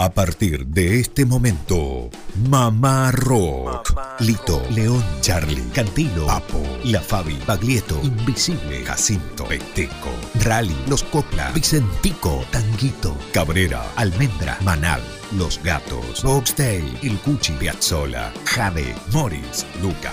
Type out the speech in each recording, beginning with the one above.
A partir de este momento, Mamá Rock. Lito, León, Charlie, Cantilo, Papo, La Fabi, Baglietto, Invisible, Jacinto, Peteco, Rally, Los Copla, Vicentico, Tanguito, Cabrera, Almendra, Manal, Los Gatos, Boxtail, El Cuchi, Piazzola, Jade, Morris, Luca,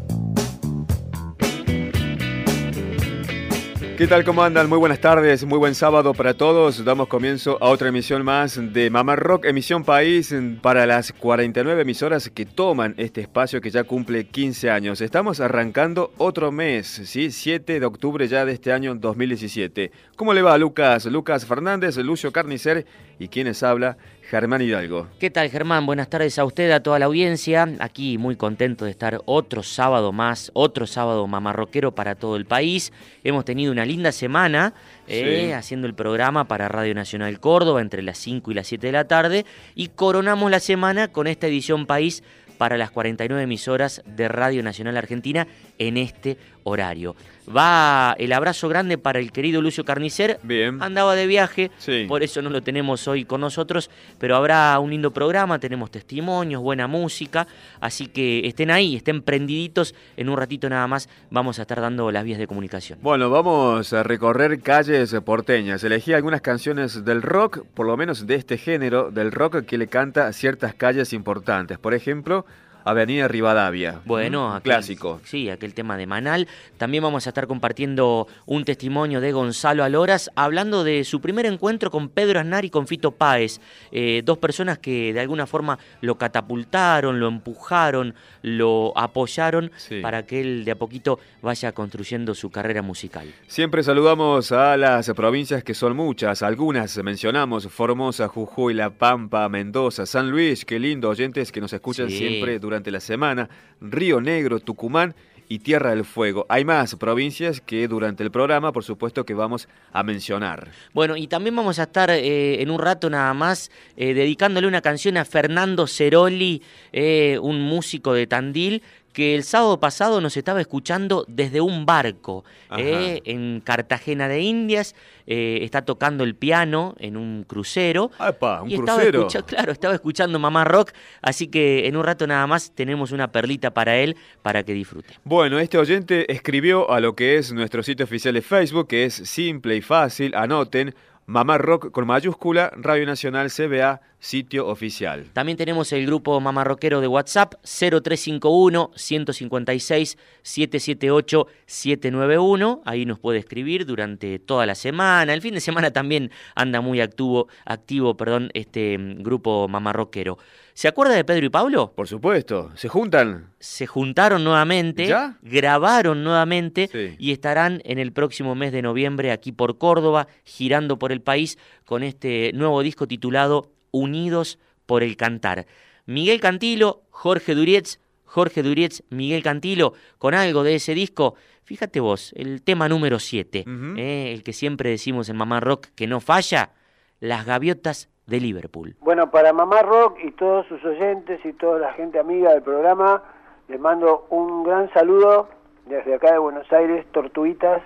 ¿Qué tal? ¿Cómo andan? Muy buenas tardes, muy buen sábado para todos. Damos comienzo a otra emisión más de Mamá Rock, emisión país para las 49 emisoras que toman este espacio que ya cumple 15 años. Estamos arrancando otro mes, ¿sí? 7 de octubre ya de este año 2017. ¿Cómo le va Lucas? Lucas Fernández, Lucio Carnicer y quienes habla, Germán Hidalgo. ¿Qué tal Germán? Buenas tardes a usted, a toda la audiencia. Aquí muy contento de estar otro sábado más, otro sábado mamarroquero para todo el país. Hemos tenido una linda semana eh, haciendo el programa para Radio Nacional Córdoba entre las 5 y las 7 de la tarde y coronamos la semana con esta edición país para las 49 emisoras de Radio Nacional Argentina en este horario. Va el abrazo grande para el querido Lucio Carnicer. Bien. Andaba de viaje, por eso no lo tenemos hoy con nosotros, pero habrá un lindo programa, tenemos testimonios, buena música, así que estén ahí, estén prendiditos. En un ratito nada más vamos a estar dando las vías de comunicación. Bueno, vamos a recorrer calles porteñas. Elegí algunas canciones del rock, por lo menos de este género, del rock que le canta a ciertas calles importantes. Por ejemplo, Avenida Rivadavia. Bueno, clásico. Sí, aquel tema de Manal. También vamos a estar compartiendo un testimonio de Gonzalo Aloras hablando de su primer encuentro con Pedro Aznar y con Fito Páez. Eh, dos personas que de alguna forma lo catapultaron, lo empujaron, lo apoyaron para que él de a poquito vaya construyendo su carrera musical. Siempre saludamos a las provincias que son muchas, algunas mencionamos, Formosa, Jujuy, La Pampa, Mendoza, San Luis, qué lindo oyentes que nos escuchan siempre durante la semana, Río Negro, Tucumán y Tierra del Fuego. Hay más provincias que durante el programa, por supuesto, que vamos a mencionar. Bueno, y también vamos a estar eh, en un rato nada más eh, dedicándole una canción a Fernando Ceroli, eh, un músico de Tandil, que el sábado pasado nos estaba escuchando desde un barco eh, en Cartagena de Indias. Eh, está tocando el piano en un crucero. ¡Epa! ¿Un crucero? claro, estaba escuchando Mamá Rock. Así que en un rato nada más tenemos una perlita para él para que disfrute. Bueno, este oyente escribió a lo que es nuestro sitio oficial de Facebook, que es simple y fácil. Anoten Mamá Rock con mayúscula, Radio Nacional CBA, sitio oficial. También tenemos el grupo Mamá Rockero de WhatsApp 0351 156 778 791. Ahí nos puede escribir durante toda la semana. El fin de semana también anda muy activo, activo perdón, este mm, grupo Mamá Rockero. ¿Se acuerda de Pedro y Pablo? Por supuesto, se juntan. Se juntaron nuevamente, grabaron nuevamente y estarán en el próximo mes de noviembre aquí por Córdoba, girando por el país con este nuevo disco titulado Unidos por el Cantar. Miguel Cantilo, Jorge Durietz, Jorge Durietz, Miguel Cantilo, con algo de ese disco. Fíjate vos, el tema número 7, eh, el que siempre decimos en Mamá Rock que no falla, Las Gaviotas de Liverpool. Bueno, para Mamá Rock y todos sus oyentes y toda la gente amiga del programa, les mando un gran saludo desde acá de Buenos Aires, Tortuitas,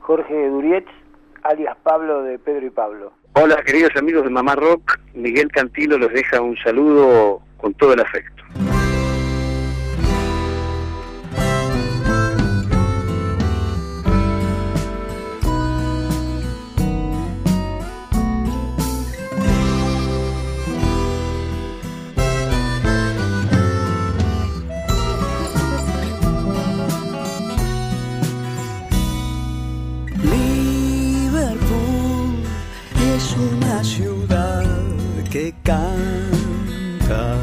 Jorge Durietz, alias Pablo de Pedro y Pablo. Hola queridos amigos de Mamá Rock, Miguel Cantilo los deja un saludo con todo el afecto. Como una gran garganta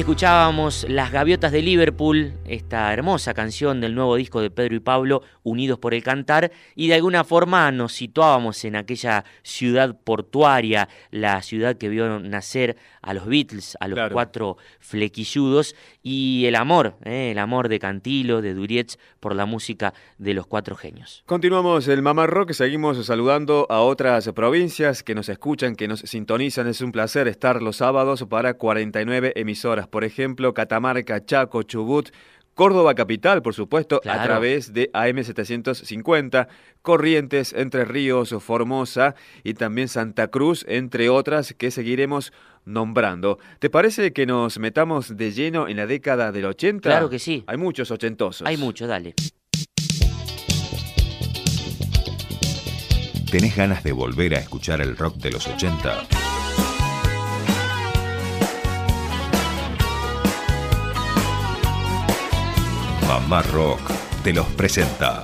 Ahí escuchábamos Las Gaviotas de Liverpool, esta hermosa canción del nuevo disco de Pedro y Pablo, Unidos por el Cantar, y de alguna forma nos situábamos en aquella ciudad portuaria, la ciudad que vio nacer a los Beatles, a los cuatro flequilludos, y el amor, eh, el amor de Cantilo, de Durietz, por la música de los cuatro genios. Continuamos el Mamá Rock, seguimos saludando a otras provincias que nos escuchan, que nos sintonizan. Es un placer estar los sábados para 49 emisoras, por ejemplo, Catamarca, Chaco, Chubut, Córdoba Capital, por supuesto, a través de AM750, Corrientes, Entre Ríos, Formosa y también Santa Cruz, entre otras que seguiremos nombrando. ¿Te parece que nos metamos de lleno en la década del 80? Claro que sí. Hay muchos ochentosos. Hay muchos, dale. ¿Tenés ganas de volver a escuchar el rock de los 80? Mamá Rock te los presenta.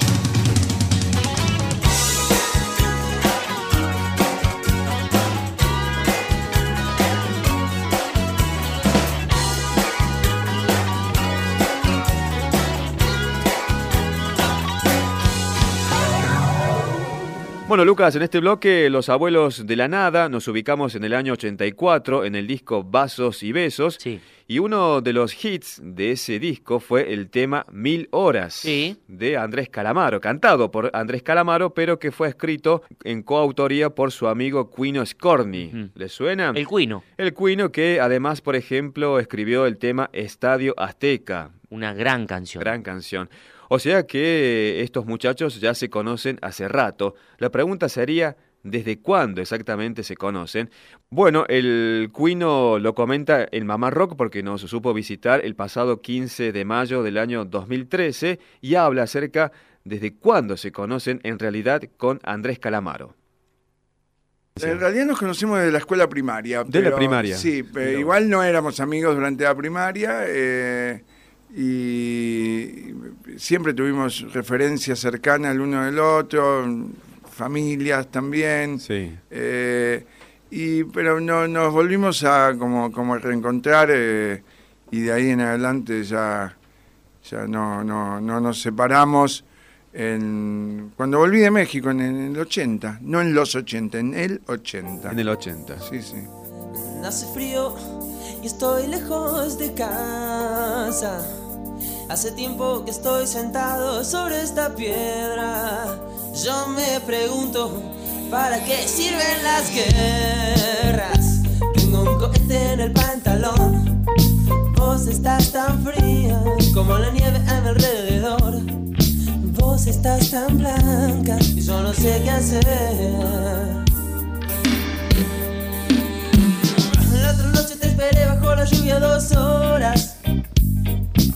Bueno, Lucas, en este bloque, Los Abuelos de la Nada, nos ubicamos en el año 84 en el disco Vasos y Besos. Sí. Y uno de los hits de ese disco fue el tema Mil Horas de Andrés Calamaro, cantado por Andrés Calamaro, pero que fue escrito en coautoría por su amigo Quino Scorni. ¿Le suena? El Quino. El Quino que además, por ejemplo, escribió el tema Estadio Azteca. Una gran canción. Gran canción. O sea que estos muchachos ya se conocen hace rato. La pregunta sería, ¿desde cuándo exactamente se conocen? Bueno, el Cuino lo comenta en Mamá Rock porque nos supo visitar el pasado 15 de mayo del año 2013 y habla acerca desde cuándo se conocen en realidad con Andrés Calamaro. En realidad nos conocimos desde la escuela primaria. De la primaria. Sí, pero igual no éramos amigos durante la primaria. Eh, y siempre tuvimos referencias cercanas el uno del otro, familias también. Sí. Eh, y, pero no, nos volvimos a como, como reencontrar eh, y de ahí en adelante ya, ya no, no, no nos separamos. En, cuando volví de México en el 80, no en los 80, en el 80. En el 80. Sí, sí. Hace frío estoy lejos de casa. Hace tiempo que estoy sentado sobre esta piedra. Yo me pregunto, ¿para qué sirven las guerras? Tengo un cohete en el pantalón. Vos estás tan fría como la nieve a mi alrededor. Vos estás tan blanca y yo no sé qué hacer. La otra noche te esperé bajo la lluvia dos horas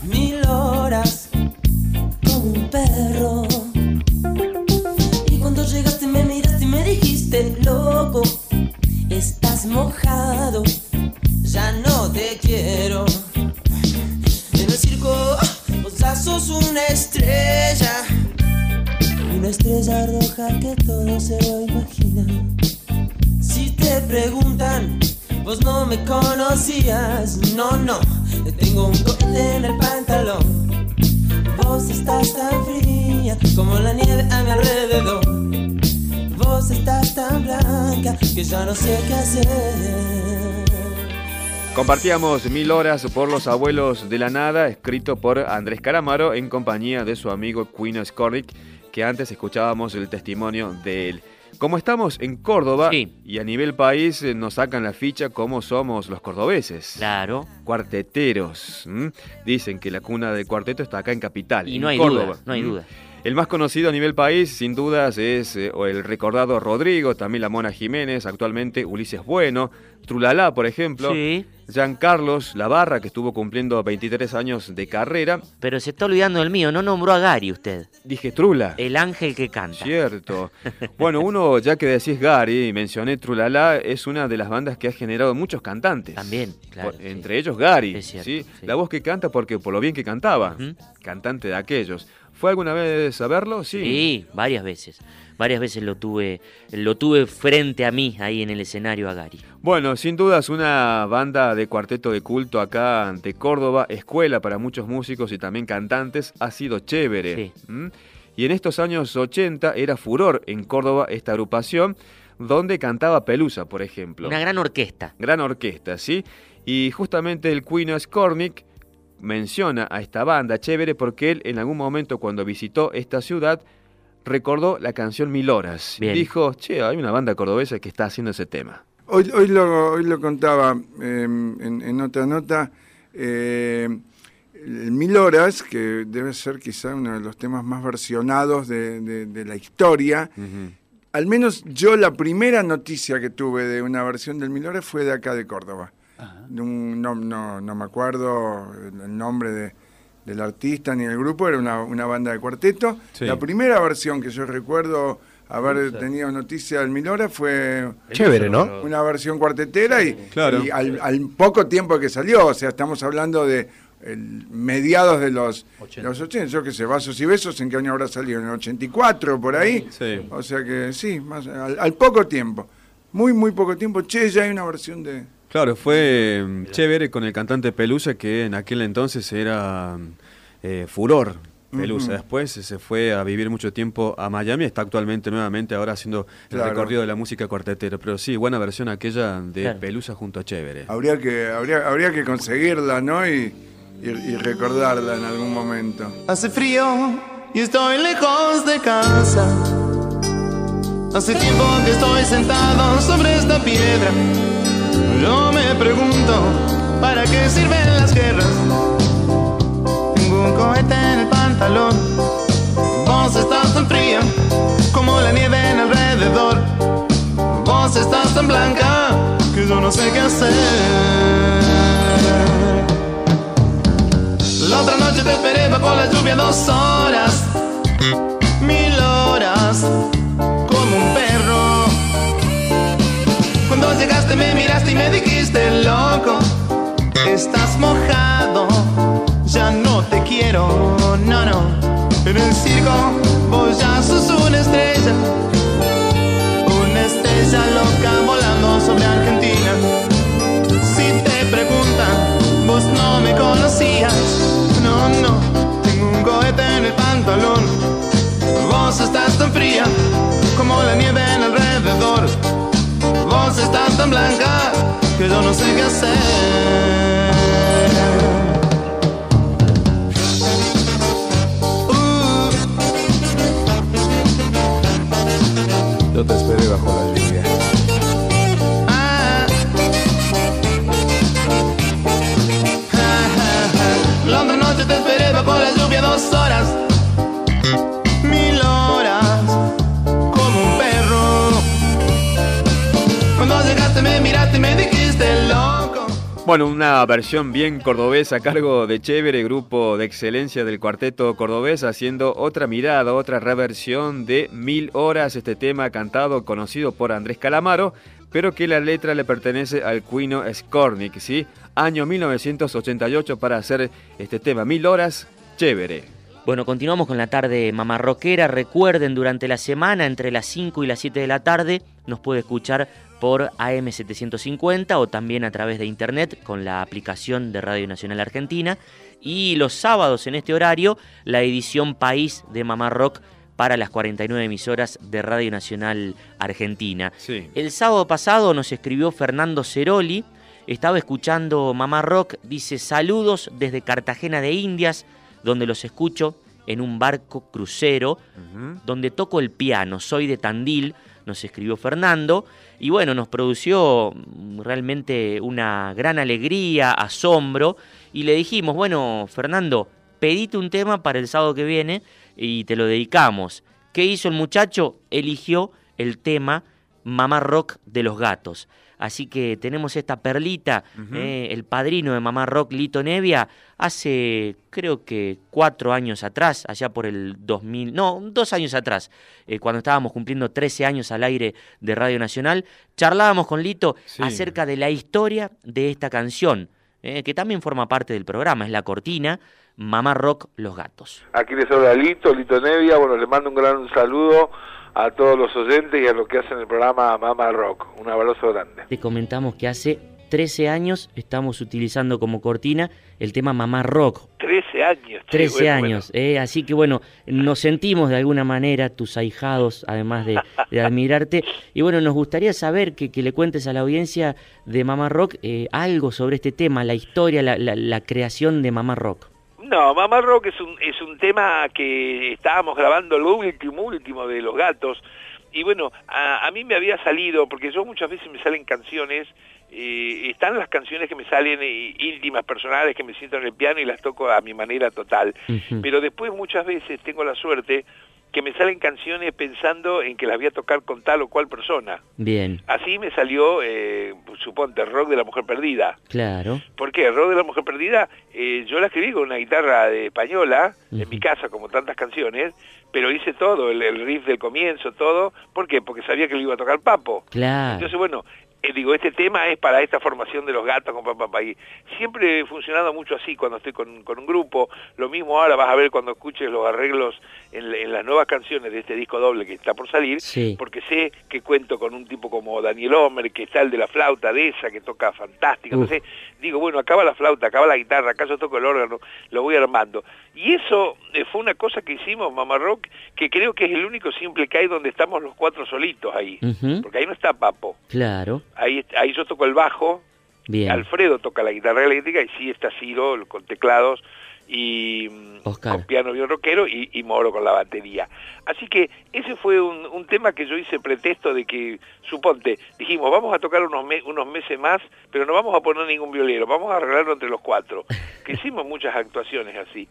mil horas como un perro. Y cuando llegaste me miraste y me dijiste, loco, estás mojado, ya no te quiero. En el circo vos ya sos una estrella, una estrella roja que todo se lo imagina. Si te preguntan, vos no me conocías, no, no tengo un cohete en el pantalón. Vos estás tan fría como la nieve a mi alrededor. Vos estás tan blanca que ya no sé qué hacer. Compartíamos Mil Horas por los Abuelos de la Nada, escrito por Andrés Caramaro en compañía de su amigo Queen Scorrick, que antes escuchábamos el testimonio de él. Como estamos en Córdoba y a nivel país eh, nos sacan la ficha como somos los cordobeses. Claro. Cuarteteros. Dicen que la cuna del cuarteto está acá en Capital. Y en no hay Córdoba. duda, no hay duda. El más conocido a nivel país, sin dudas, es eh, el recordado Rodrigo, también la Mona Jiménez, actualmente Ulises Bueno, Trulalá, por ejemplo. Sí. Jean Carlos Lavarra, que estuvo cumpliendo 23 años de carrera. Pero se está olvidando del mío, no nombró a Gary usted. Dije Trula. El ángel que canta. Cierto. bueno, uno, ya que decís Gary, mencioné Trulalá, es una de las bandas que ha generado muchos cantantes. También, claro. entre ellos Gary. Es cierto, ¿sí? La voz que canta porque por lo bien que cantaba. Cantante de aquellos. ¿Fue alguna vez a verlo? Sí. Sí, varias veces. Varias veces lo tuve, lo tuve frente a mí ahí en el escenario a Gary. Bueno, sin dudas una banda de cuarteto de culto acá de Córdoba, escuela para muchos músicos y también cantantes, ha sido chévere. Y en estos años 80 era furor en Córdoba esta agrupación, donde cantaba Pelusa, por ejemplo. Una gran orquesta. Gran orquesta, ¿sí? Y justamente el Quino Skornik menciona a esta banda chévere porque él en algún momento cuando visitó esta ciudad recordó la canción Mil Horas. Dijo, che, hay una banda cordobesa que está haciendo ese tema. Hoy, hoy, lo, hoy lo contaba em, en, otra nota. Eh, Mil Horas, que debe ser quizá uno de los temas más versionados de, la historia. Al menos yo la primera noticia que tuve de una versión del Mil Horas fue de acá de Córdoba. No, no, me acuerdo el nombre de, del artista ni del grupo, era una, banda de cuarteto. La primera versión que yo recuerdo haber tenido noticia del Milora fue chévere, ¿no? Una versión cuartetera y, al, poco tiempo que salió, o sea, estamos hablando de mediados de los 80. los 80, yo qué sé, Vasos y Besos, ¿en qué año habrá salido? ¿En el 84, por ahí? Sí. O sea que sí, más, al, poco tiempo, muy, muy poco tiempo, che, ya hay una versión de... Claro, fue mm, chévere con el cantante Pelusa, que en aquel entonces era eh, furor. Pelusa. Después se fue a vivir mucho tiempo a Miami, está actualmente nuevamente ahora haciendo el recorrido de la música cuartetera. Pero sí, buena versión aquella de Pelusa junto a Chévere. Habría que, habría, habría que conseguirla, ¿no? Y, y, recordarla en algún momento. Hace frío y estoy lejos de casa. Hace tiempo que estoy sentado sobre esta piedra. Yo me pregunto, ¿para qué sirven las guerras? Tengo un cohete en el pantalón. Vos estás tan fría como la nieve en alrededor. Vos estás tan blanca que yo no sé qué hacer. La otra noche te esperé bajo la lluvia dos horas, mil horas, llegaste me miraste y me dijiste, loco, estás mojado, ya no te quiero, no, no. En el circo vos ya sos una estrella, una estrella loca volando sobre Argentina. Si te preguntan, vos no me conocías no, no, tengo un cohete en el pantalón. Vos estás tan fría como la nieve en alrededor. Vos estás tan blanca que yo no sé qué hacer. Uh. Yo te esperé bajo la lluvia. te esperé bajo la lluvia dos horas, Bueno, una versión bien cordobesa a cargo de Chévere, grupo de excelencia del cuarteto cordobés, haciendo otra mirada, otra reversión de Mil Horas, este tema cantado, conocido por Andrés Calamaro, pero que la letra le pertenece al Cuino Skornik, ¿sí? Año 1988 para hacer este tema, Mil Horas, chévere. Bueno, continuamos con la tarde mamarroquera. Recuerden, durante la semana, entre las 5 y las 7 de la tarde, nos puede escuchar por AM750 o también a través de internet con la aplicación de Radio Nacional Argentina. Y los sábados en este horario, la edición País de Mamá Rock para las 49 emisoras de Radio Nacional Argentina. El sábado pasado nos escribió Fernando Ceroli, estaba escuchando Mamá Rock, dice saludos desde Cartagena de Indias, donde los escucho en un barco crucero, donde toco el piano, soy de Tandil, nos escribió Fernando, y bueno, nos produció realmente una gran alegría, asombro, y le dijimos, bueno, Fernando, pedite un tema para el sábado que viene, y te lo dedicamos. ¿Qué hizo el muchacho? Eligió el tema Mamá Rock de los Gatos. Así que tenemos esta perlita, eh, el padrino de Mamá Rock, Lito Nevia, hace creo que cuatro años atrás, allá por el 2000, no, dos años atrás, eh, cuando estábamos cumpliendo 13 años al aire de Radio Nacional, charlábamos con Lito acerca de la historia de esta canción, eh, que también forma parte del programa, es la cortina, Mamá Rock Los Gatos. Aquí les habla Lito, Lito Nevia, bueno, le mando un gran saludo a todos los oyentes y a los que hacen el programa Mamá Rock. Un abrazo grande. Te comentamos que hace 13 años estamos utilizando como cortina el tema Mamá Rock. 13 años. 13 años, Eh, así que bueno, nos sentimos de alguna manera tus ahijados, además de, admirarte. Y bueno, nos gustaría saber que, le cuentes a la audiencia de Mamá Rock eh, algo sobre este tema, la historia, la, la, creación de Mamá Rock. No, Mamá Rock es un, es un tema que estábamos grabando lo último, último de Los Gatos. Y bueno, a, a mí me había salido, porque yo muchas veces me salen canciones eh, están las canciones que me salen eh, íntimas, personales, que me siento en el piano y las toco a mi manera total. Pero después muchas veces tengo la suerte que me salen canciones pensando en que las voy a tocar con tal o cual persona. Bien. Así me salió, eh, suponte, Rock de la Mujer Perdida. Claro. ¿Por qué? Rock de la Mujer Perdida, eh, yo la escribí con una guitarra de española, en mi casa, como tantas canciones, pero hice todo, el, el, riff del comienzo, todo. ¿Por qué? Porque sabía que lo iba a tocar Papo. Claro. Entonces, bueno, eh, digo, este tema es para esta formación de los gatos con papá y siempre he funcionado mucho así cuando estoy con, un grupo, lo mismo ahora vas a ver cuando escuches los arreglos en, las nuevas canciones de este disco doble que está por salir, porque sé que cuento con un tipo como Daniel Homer, que está el de la flauta de esa, que toca fantástico, entonces digo, bueno, acaba la flauta, acaba la guitarra, acá yo toco el órgano, lo voy armando. Y eso eh, fue una cosa que hicimos, Mamá Rock, que creo que es el único simple que hay donde estamos los cuatro solitos ahí, porque ahí no está Papo. Claro ahí, ahí yo toco el bajo, Alfredo toca la guitarra eléctrica y sí está Ciro con teclados y mm, con piano bien rockero y, Moro con la batería. Así que ese fue un, tema que yo hice pretexto de que, suponte, dijimos, vamos a tocar unos, unos meses más, pero no vamos a poner ningún violero, vamos a arreglarlo entre los cuatro. Que hicimos muchas actuaciones así.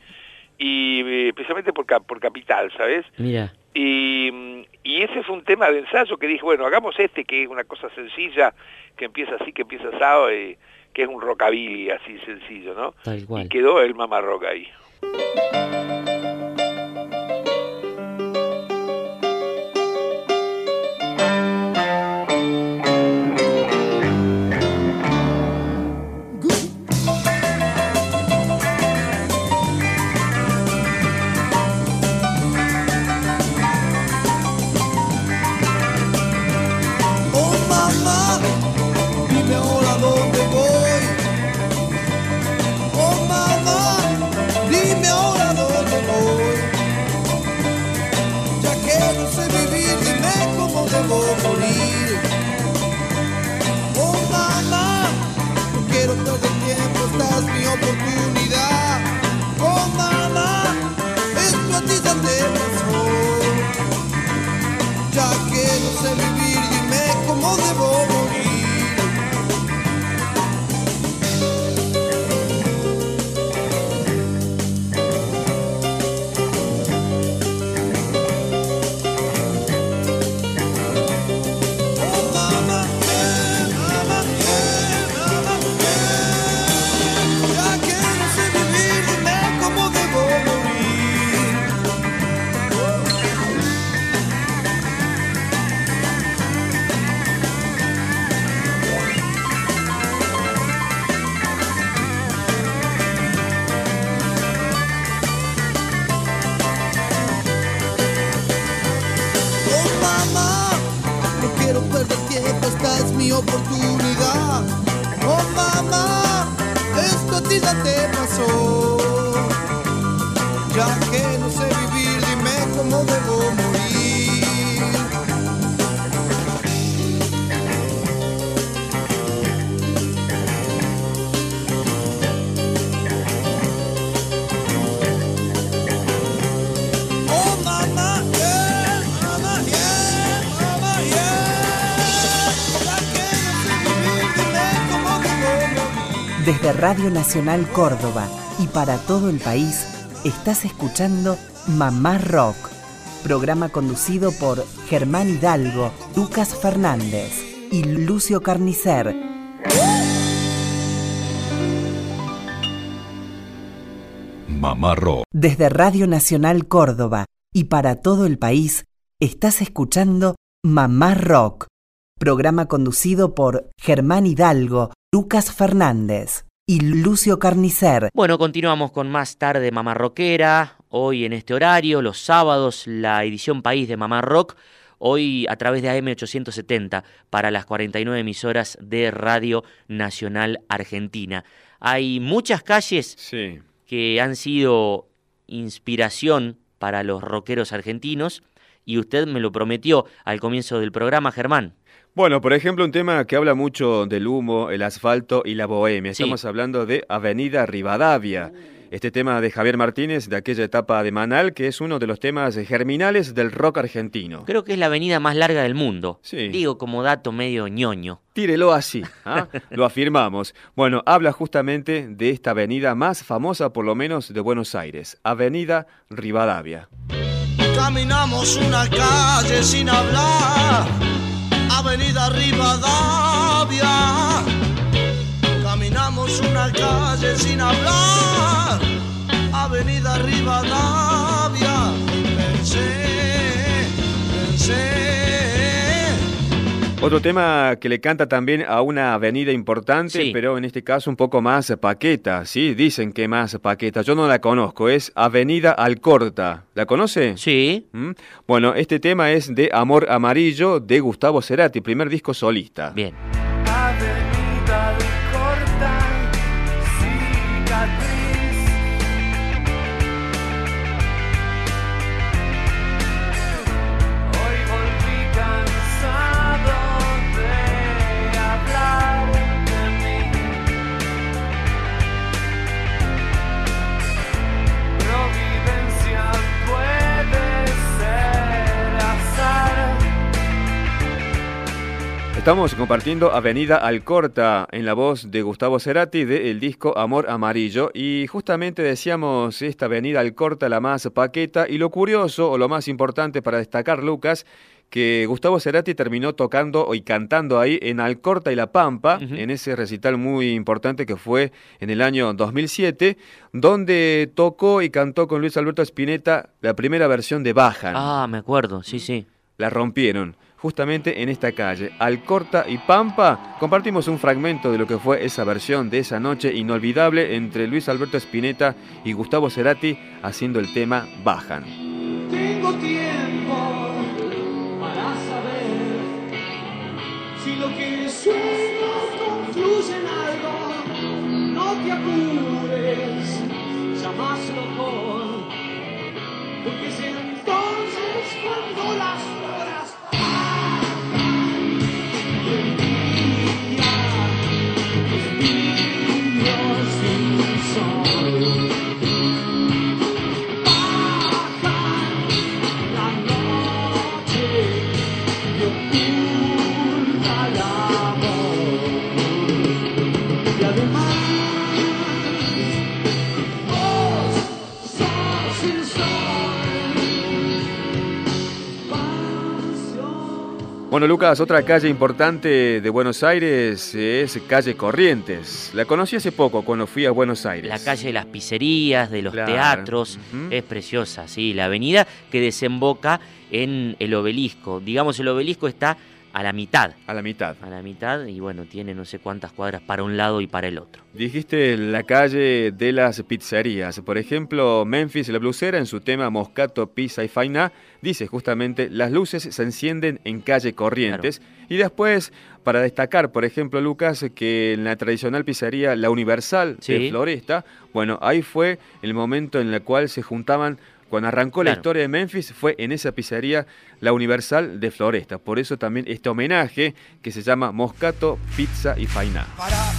Y eh, especialmente por, por Capital, ¿sabes? Mira. Y, y ese fue un tema de ensayo que dije, bueno, hagamos este, que es una cosa sencilla, que empieza así, que empieza asado, que es un rockabilly así sencillo, ¿no? Tal cual. Y quedó el mamá rock ahí. Radio Nacional Córdoba y para todo el país, estás escuchando Mamá Rock, programa conducido por Germán Hidalgo, Lucas Fernández y Lucio Carnicer. Mamá Rock. Desde Radio Nacional Córdoba y para todo el país, estás escuchando Mamá Rock, programa conducido por Germán Hidalgo, Lucas Fernández y Lucio Carnicer. Bueno, continuamos con más tarde Mamá Rockera. Hoy en este horario, los sábados, la edición País de Mamá Rock. Hoy a través de AM870 para las 49 emisoras de Radio Nacional Argentina. Hay muchas calles que han sido inspiración para los rockeros argentinos y usted me lo prometió al comienzo del programa, Germán. Bueno, por ejemplo, un tema que habla mucho del humo, el asfalto y la bohemia. Estamos hablando de Avenida Rivadavia. Este tema de Javier Martínez, de aquella etapa de Manal, que es uno de los temas germinales del rock argentino. Creo que es la avenida más larga del mundo. Sí. Digo como dato medio ñoño. Tírelo así, ¿ah? lo afirmamos. Bueno, habla justamente de esta avenida más famosa, por lo menos, de Buenos Aires, Avenida Rivadavia. Caminamos una calle sin hablar, Avenida Rivadavia. Caminamos una calle sin hablar, Avenida Rivadavia. Pensé, pensé otro tema que le canta también a una avenida importante, pero en este caso un poco más paqueta, ¿sí? Dicen que más paqueta. Yo no la conozco, es Avenida Alcorta. ¿La conoce? Sí. ¿Mm? Bueno, este tema es de Amor Amarillo de Gustavo Cerati, primer disco solista. Bien. Estamos compartiendo Avenida Alcorta en la voz de Gustavo Cerati del disco Amor Amarillo y justamente decíamos esta Avenida Alcorta la más paqueta y lo curioso o lo más importante para destacar Lucas que Gustavo Cerati terminó tocando y cantando ahí en Alcorta y La Pampa, en ese recital muy importante que fue en el año 2007, donde tocó y cantó con Luis Alberto Spinetta la primera versión de Bajan. Ah, me acuerdo, sí, sí. La rompieron justamente en esta calle, Alcorta y Pampa, compartimos un fragmento de lo que fue esa versión de esa noche inolvidable entre Luis Alberto Spinetta y Gustavo Cerati haciendo el tema Bajan. Tengo tiempo para saber si lo que concluye en algo. No te apures, llamárselo por, porque es entonces cuando las Lucas, otra calle importante de Buenos Aires es calle Corrientes. La conocí hace poco cuando fui a Buenos Aires. La calle de las pizzerías, de los teatros, es preciosa, sí, la avenida que desemboca en el obelisco. Digamos, el obelisco está a la mitad. A la mitad. A la mitad y bueno, tiene no sé cuántas cuadras para un lado y para el otro. Dijiste la calle de las pizzerías. Por ejemplo, Memphis la blusera en su tema Moscato, Pizza y Faina dice justamente las luces se encienden en calle Corrientes. Y después, para destacar, por ejemplo, Lucas, que en la tradicional pizzería La Universal de Floresta, bueno, ahí fue el momento en el cual se juntaban cuando arrancó la historia de Memphis fue en esa pizzería La Universal de Floresta. Por eso también este homenaje que se llama Moscato, Pizza y Fainá. Para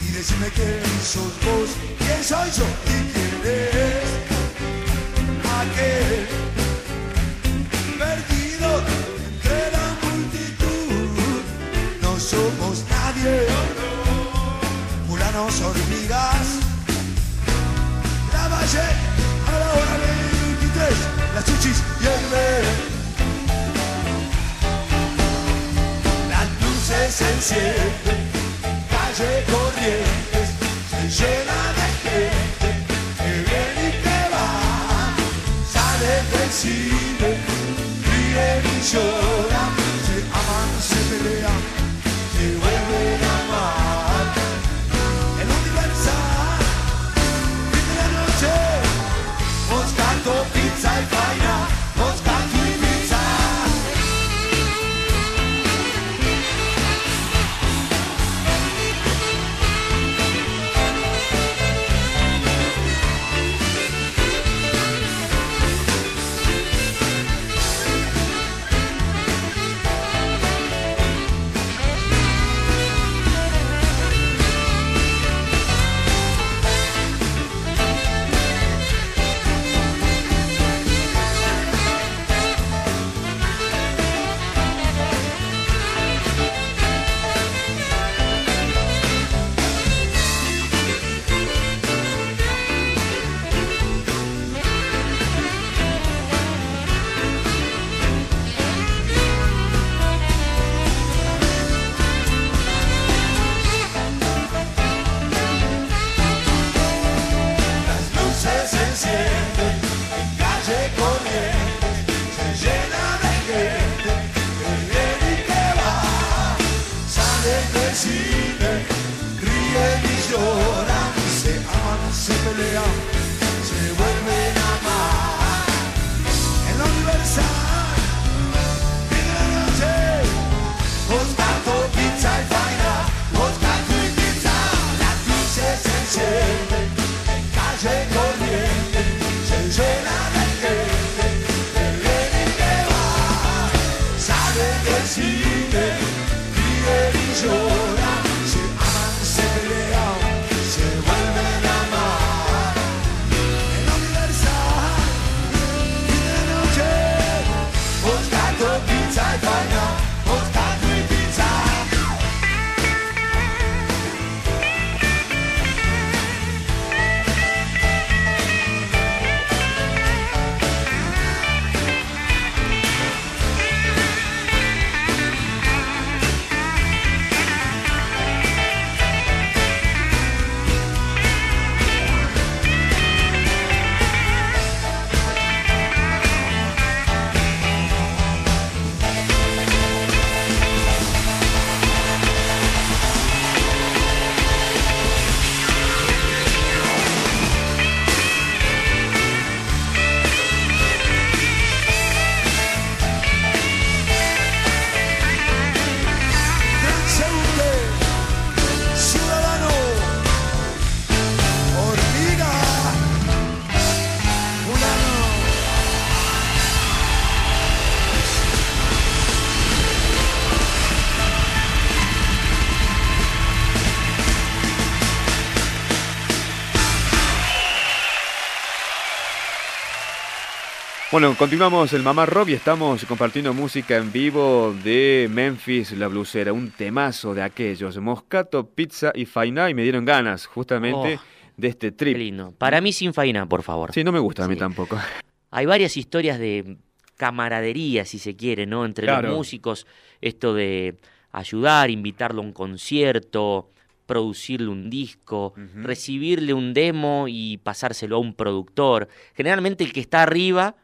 y decime quién sos vos, quién soy yo y quién eres aquel somos nadie, mulanos hormigas, la valle a la hora de las chuchis y Las luces se encienden, calle Corrientes se llena de gente que viene y que va. Sale del cine, ríen y lloran, cine, ríen y lloran, se aman, se pelean, Bueno, continuamos el Mamá Rock y estamos compartiendo música en vivo de Memphis La Blusera, un temazo de aquellos, Moscato, Pizza y Fainá, y me dieron ganas justamente Oh, de este trip. Qué lindo. Para mí sin faina, por favor. Sí, no me gusta a mí tampoco. Hay varias historias de camaradería, si se quiere, ¿no? Entre Claro. los músicos, esto de ayudar, invitarlo a un concierto, producirle un disco, recibirle un demo y pasárselo a un productor. Generalmente el que está arriba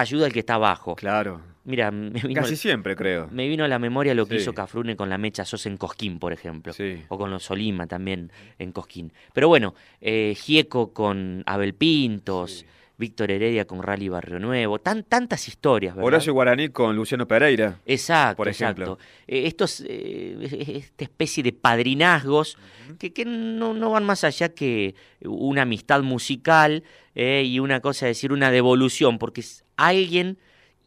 ayuda al que está abajo. Claro. Mira, me vino, Casi siempre, creo. me vino a la memoria lo que Sí. hizo Cafrune con la Mecha Sos en Cosquín, por ejemplo. Sí. O con los Solima también en Cosquín. Pero bueno, eh, Gieco con Abel Pintos, Víctor Heredia con Rally Barrio Nuevo, tan, tantas historias, ¿verdad? Horacio Guaraní con Luciano Pereira. Exacto, por ejemplo. exacto. Eh, estos, eh, esta especie de padrinazgos que, que no, no van más allá que una amistad musical eh, y una cosa, es decir, una devolución, porque alguien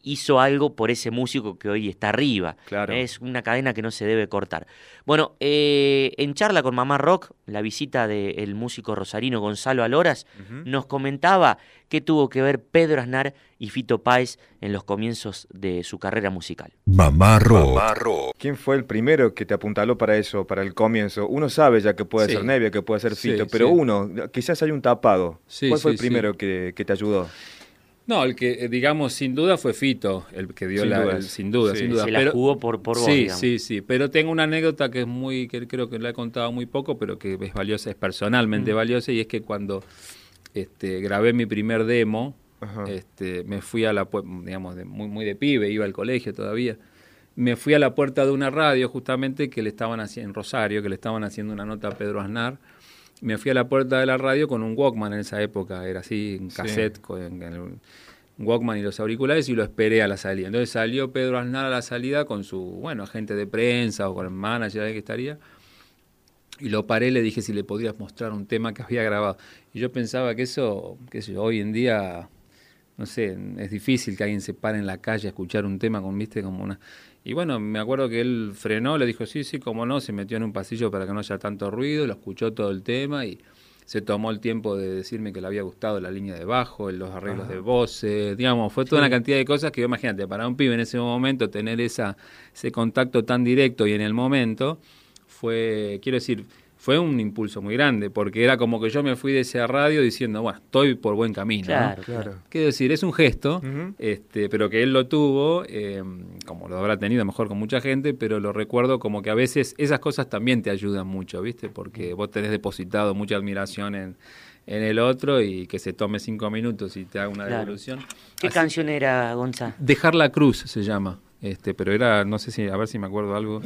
hizo algo por ese músico que hoy está arriba. Claro. Es una cadena que no se debe cortar. Bueno, eh, en charla con Mamá Rock, la visita del músico rosarino Gonzalo Aloras, nos comentaba qué tuvo que ver Pedro Aznar y Fito Páez en los comienzos de su carrera musical. Mamá Rock. ¿Quién fue el primero que te apuntaló para eso, para el comienzo? Uno sabe ya que puede Sí. ser Nevia, que puede ser Sí, Fito, pero sí. uno, quizás hay un tapado. Sí, ¿Cuál fue el primero sí. que, que te ayudó? No, el que, eh, digamos, sin duda fue Fito, el que dio Sin la... dudas. el- sin duda, Sí. sin duda. Se la pero, jugó por, por vos, Sí, digamos. sí, sí. Pero tengo una anécdota que es muy, que creo que la he contado muy poco, pero que es valiosa, es personalmente Mm. valiosa, y es que cuando este, grabé mi primer demo, Ajá. este, me fui a la, digamos, de- muy, muy de pibe, iba al colegio todavía. Me fui a la puerta de una radio justamente que le estaban haciendo en Rosario, que le estaban haciendo una nota a Pedro Aznar. Me fui a la puerta de la radio con un Walkman en esa época, era así, en Sí. cassette, con en el- Walkman y los auriculares y lo esperé a la salida. Entonces salió Pedro Aznar a la salida con su, bueno, agente de prensa o con el manager ahí que estaría. Y lo paré, le dije si le podías mostrar un tema que había grabado. Y yo pensaba que eso, que hoy en día, no sé, es difícil que alguien se pare en la calle a escuchar un tema con, viste, como una... Y bueno, me acuerdo que él frenó, le dijo, sí, sí, cómo no, se metió en un pasillo para que no haya tanto ruido, lo escuchó todo el tema y se tomó el tiempo de decirme que le había gustado la línea de bajo, los arreglos de voces, digamos, fue toda Sí. una cantidad de cosas que imagínate, para un pibe en ese momento tener esa, ese contacto tan directo y en el momento fue, quiero decir, fue un impulso muy grande, porque era como que yo me fui de esa radio diciendo, bueno, estoy por buen camino. ¿no? Claro, claro. Quiero decir, es un gesto, este, pero que él lo tuvo, eh, como lo habrá tenido mejor con mucha gente, pero lo recuerdo como que a veces esas cosas también te ayudan mucho, ¿viste? Porque vos tenés depositado mucha admiración en, en el otro y que se tome cinco minutos y te haga una Claro. devolución. ¿Qué Así- canción era, Gonza? Dejar la cruz se llama, este, pero era, no sé si, a ver si me acuerdo algo.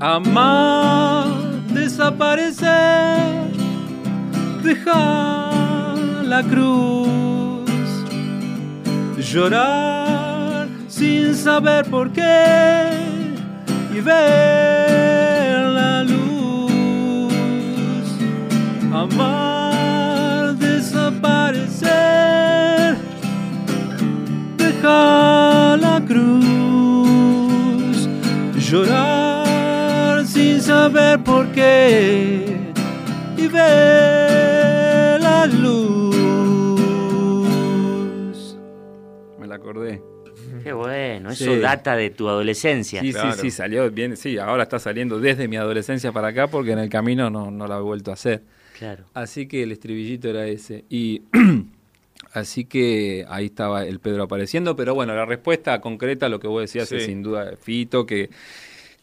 Amar, desaparecer, dejar la cruz, llorar sin saber por qué y ver la luz. Amar, desaparecer, dejar la cruz, llorar sin saber por qué y ver la luz. Me la acordé. Qué bueno, eso Sí. data de tu adolescencia. Sí, sí, sí, salió bien. Sí, ahora está saliendo desde mi adolescencia para acá porque en el camino no, no la he vuelto a hacer. Claro. Así que el estribillito era ese. Y así que ahí estaba el Pedro apareciendo. Pero bueno, la respuesta concreta, lo que vos decías, es sin duda Fito, que,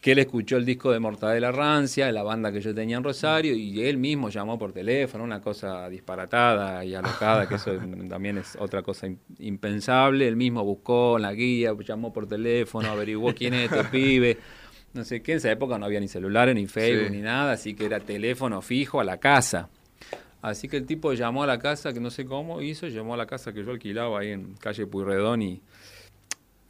que él escuchó el disco de Mortadela Rancia, la banda que yo tenía en Rosario, y él mismo llamó por teléfono, una cosa disparatada y alocada, que eso también es otra cosa im- impensable. Él mismo buscó en la guía, llamó por teléfono, averiguó quién es este pibe. No sé qué, en esa época no había ni celulares, ni Facebook, Sí. ni nada, así que era teléfono fijo a la casa. Así que el tipo llamó a la casa, que no sé cómo hizo, llamó a la casa que yo alquilaba ahí en calle Puyredón y,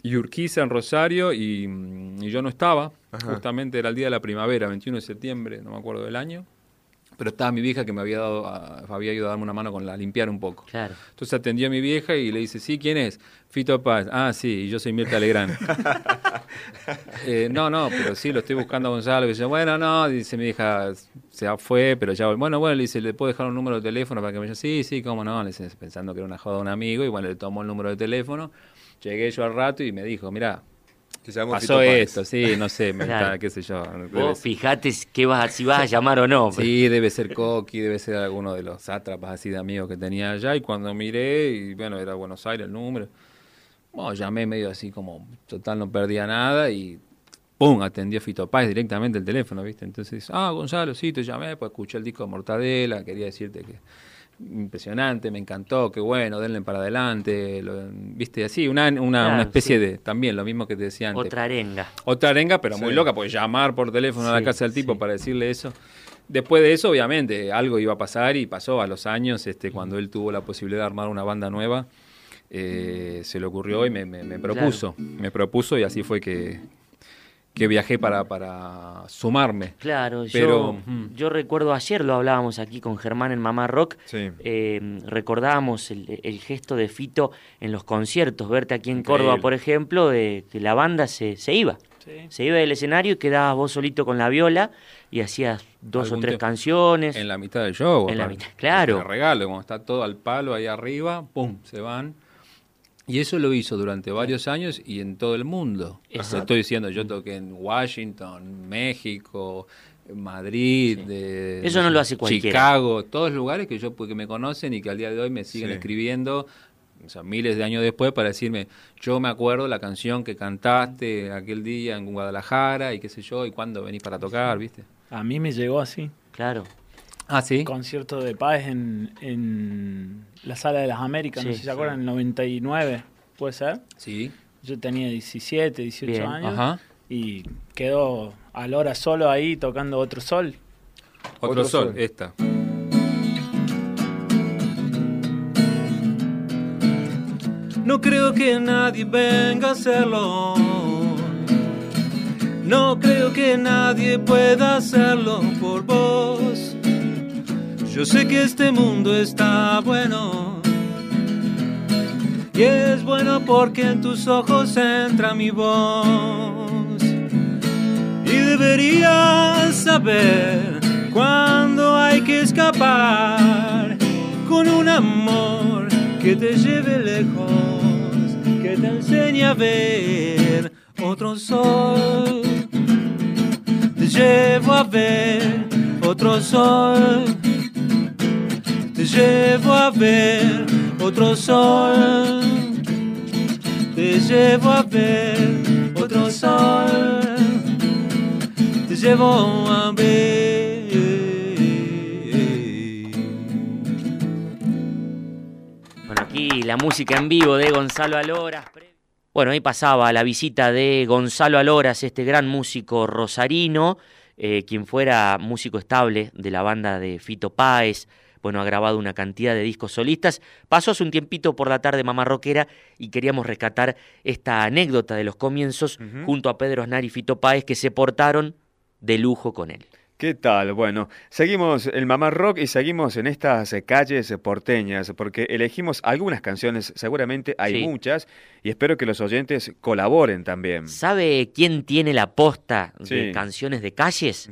y Urquiza en Rosario y, mm, y yo no estaba. Ajá. Justamente era el día de la primavera, 21 de septiembre, no me acuerdo del año. Pero estaba mi vieja que me había dado, a- había ido a darme una mano con la limpiar un poco. Claro. Entonces atendió a mi vieja y le dice, sí, ¿quién es? Fito Paz. Ah, sí, y yo soy Mirta Legrand. Eh, no, no, pero sí, lo estoy buscando a Gonzalo. Y dice, bueno, no, dice mi hija, se fue, pero ya, bueno, bueno, le dice, ¿le puedo dejar un número de teléfono para que me llame? Sí, sí, cómo no, le dice, pensando que era una joda de un amigo, y bueno, le tomó el número de teléfono. Llegué yo al rato y me dijo, Que llama pasó esto, sí, no sé, me Claro. está, qué sé yo. Vos fijate qué vas, si vas a llamar o no. Sí, debe ser Coqui, debe ser alguno de los sátrapas así de amigos que tenía allá. Y cuando miré, y bueno, era Buenos Aires el número. Bueno, llamé medio así como, total, no perdía nada y ¡pum! Atendió Fito Páez directamente el teléfono, ¿viste? Entonces, ah, Gonzalo, sí, te llamé, pues escuché el disco de Mortadela, quería decirte que impresionante, me encantó, qué bueno, denle para adelante, lo- ¿viste? Así, una, una, Claro, una especie sí. de, también, lo mismo que te decía antes. Otra arenga. Otra arenga, pero muy loca, porque llamar por teléfono a la casa del tipo para decirle eso. Después de eso, obviamente, algo iba a pasar y pasó a los años, este, cuando él tuvo la posibilidad de armar una banda nueva, eh, se le ocurrió y me, me- me propuso. Me propuso y así fue que, que viajé para, para sumarme. Claro, Pero, yo, mm. yo recuerdo ayer lo hablábamos aquí con Germán en Mamá Rock, Sí. eh, recordábamos el, el gesto de Fito en los conciertos, verte aquí en Increíble. Córdoba, por ejemplo, de que la banda se, se iba. Se iba del escenario y quedabas vos solito con la viola y hacías dos o tres canciones. En la mitad del show. En la mitad, claro. Te regalo, como está todo al palo ahí arriba, ¡pum! Se van. Y eso lo hizo durante varios años y en todo el mundo. Exacto. estoy diciendo, yo toqué en Washington, México, Madrid, de- Eso no lo hace cualquiera. Chicago, todos lugares que yo que me conocen y que al día de hoy me siguen Sí. escribiendo, o sea, miles de años después para decirme, yo me acuerdo la canción que cantaste aquel día en Guadalajara y qué sé yo, y cuándo venís para tocar, ¿viste? A mí me llegó así. Claro. Ah, sí. Concierto de Páez en, en la Sala de las Américas, no sé si se acuerdan, en el 99, ¿puede ser? Sí. Yo tenía 17, 18 Bien. años Ajá. y quedó a la hora solo ahí tocando Otro Sol. Otro, Otro sol, sol. esta. No creo que nadie venga a hacerlo. No creo que nadie pueda hacerlo por vos. Yo sé que este mundo está bueno. Y es bueno porque en tus ojos entra mi voz. Y deberías saber cuándo hay que escapar con un amor que te lleve lejos, que te enseñe a ver otro sol. Te llevo a ver otro sol. Te llevo a ver otro sol. Te llevo a ver otro sol. Te llevo a ver. Bueno, aquí la música en vivo de Gonzalo Alora. Bueno, ahí pasaba la visita de Gonzalo Aloras, este gran músico rosarino, eh, quien fuera músico estable de la banda de Fito Páez, bueno, ha grabado una cantidad de discos solistas. Pasó hace un tiempito por la tarde Mamá Roquera y queríamos rescatar esta anécdota de los comienzos junto a Pedro Aznar y Fito Páez que se portaron de lujo con él. ¿Qué tal? Bueno, seguimos el Mamá Rock y seguimos en estas eh, calles porteñas porque elegimos algunas canciones, seguramente hay muchas, y espero que los oyentes colaboren también. ¿Sabe quién tiene la posta de canciones de calles?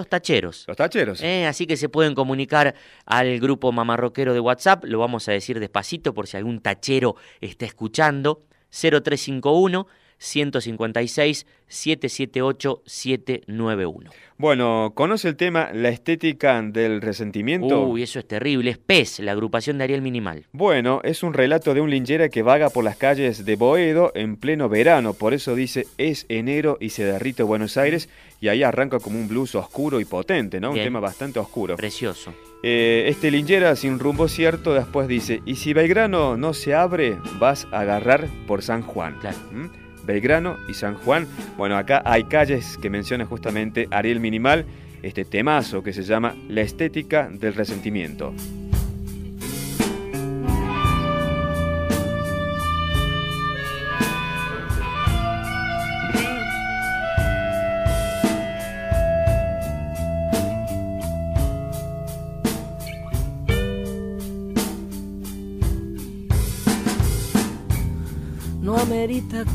Los tacheros. Los tacheros. Eh, así que se pueden comunicar al grupo mamarroquero de WhatsApp, lo vamos a decir despacito por si algún tachero está escuchando, 0351 156 778 791. Bueno, ¿conoce el tema La estética del resentimiento? Uy, eso es terrible. Es PES, la agrupación de Ariel Minimal. Bueno, es un relato de un linchera que vaga por las calles de Boedo en pleno verano. Por eso dice, es enero y se derrite Buenos Aires. Y ahí arranca como un blues oscuro y potente, ¿no? Un tema bastante oscuro. Precioso. Eh, este linchera sin rumbo cierto después dice, y si Belgrano no se abre, vas a agarrar por San Juan. Claro. ¿Mm? Belgrano y San Juan. Bueno, acá hay calles que menciona justamente Ariel Minimal, este temazo que se llama La estética del resentimiento.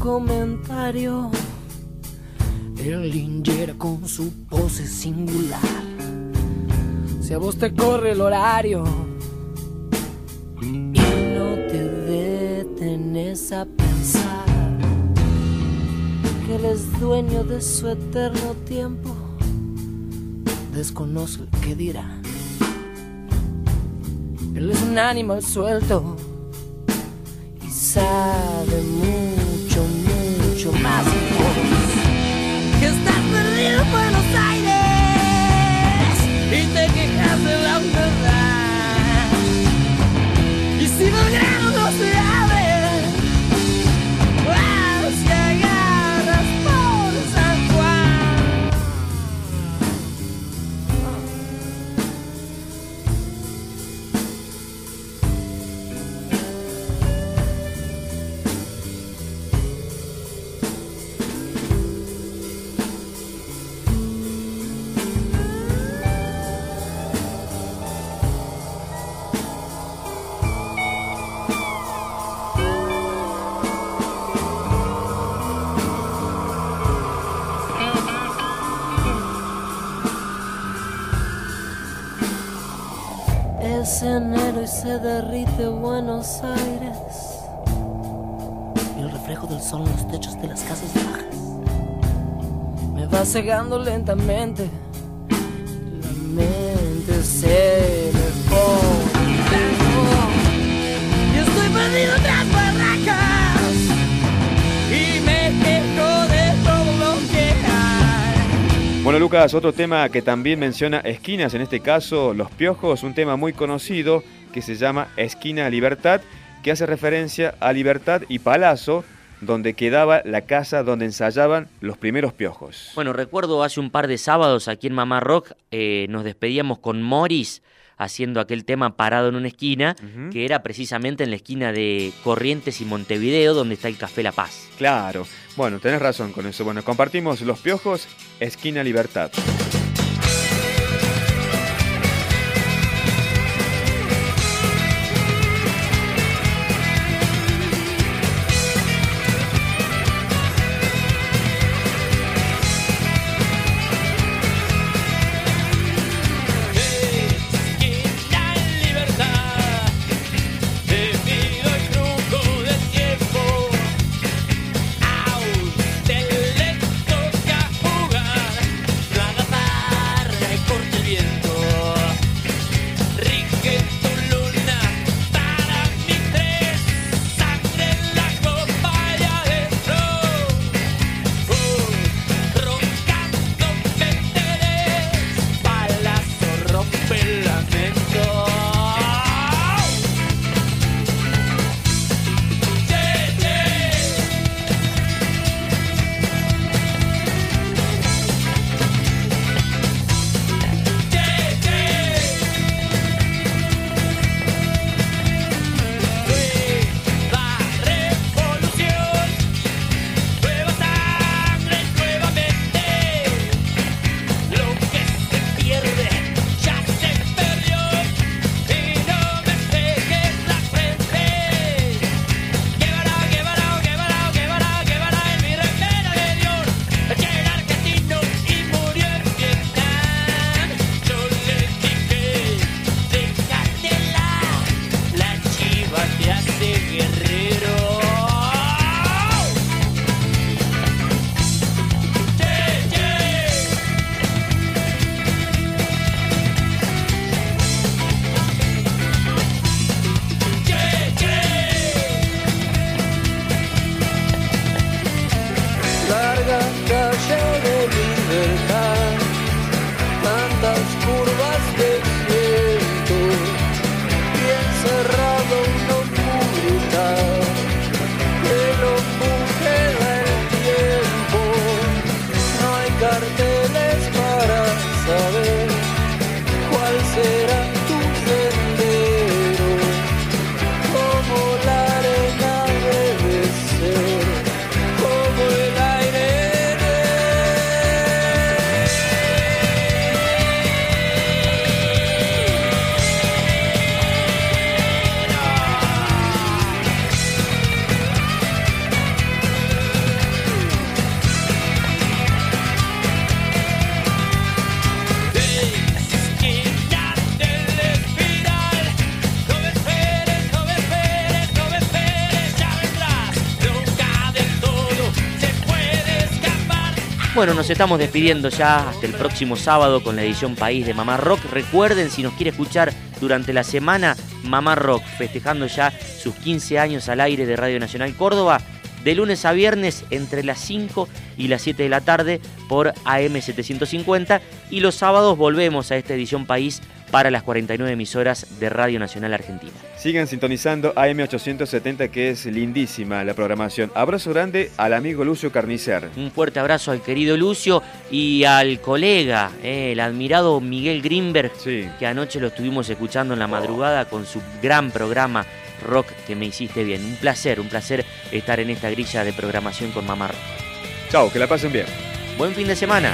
Comentario. El linjera con su pose singular. Si a vos te corre el horario y no te detenes a pensar que él es dueño de su eterno tiempo, desconoce el que dirá. Él es un animal suelto y sabe mucho, mucho más cegando lentamente. La mente se me pone. Y estoy perdido tras barracas. Y me quejo de todo lo que hay. Bueno, Lucas, otro tema que también menciona esquinas, en este caso Los Piojos, un tema muy conocido que se llama Esquina Libertad, que hace referencia a Libertad y Palazzo, donde quedaba la casa donde ensayaban los primeros piojos. Bueno, recuerdo hace un par de sábados aquí en Mamá Rock eh, nos despedíamos con Morris haciendo aquel tema parado en una esquina, que era precisamente en la esquina de Corrientes y Montevideo, donde está el Café La Paz. Claro, bueno, tenés razón con eso. Bueno, compartimos Los Piojos, Esquina Libertad. Bueno, nos estamos despidiendo ya hasta el próximo sábado con la edición País de Mamá Rock. Recuerden, si nos quiere escuchar durante la semana, Mamá Rock, festejando ya sus 15 años al aire de Radio Nacional Córdoba, de lunes a viernes entre las 5 y las 7 de la tarde por AM750 y los sábados volvemos a esta edición País para las 49 emisoras de Radio Nacional Argentina. Sigan sintonizando AM870 que es lindísima la programación. Abrazo grande al amigo Lucio Carnicer. Un fuerte abrazo al querido Lucio y al colega, eh, el admirado Miguel Grimberg, que anoche lo estuvimos escuchando en la madrugada con su gran programa Rock que me hiciste bien. Un placer, un placer estar en esta grilla de programación con Mamá Rock. Chao, que la pasen bien. Buen fin de semana.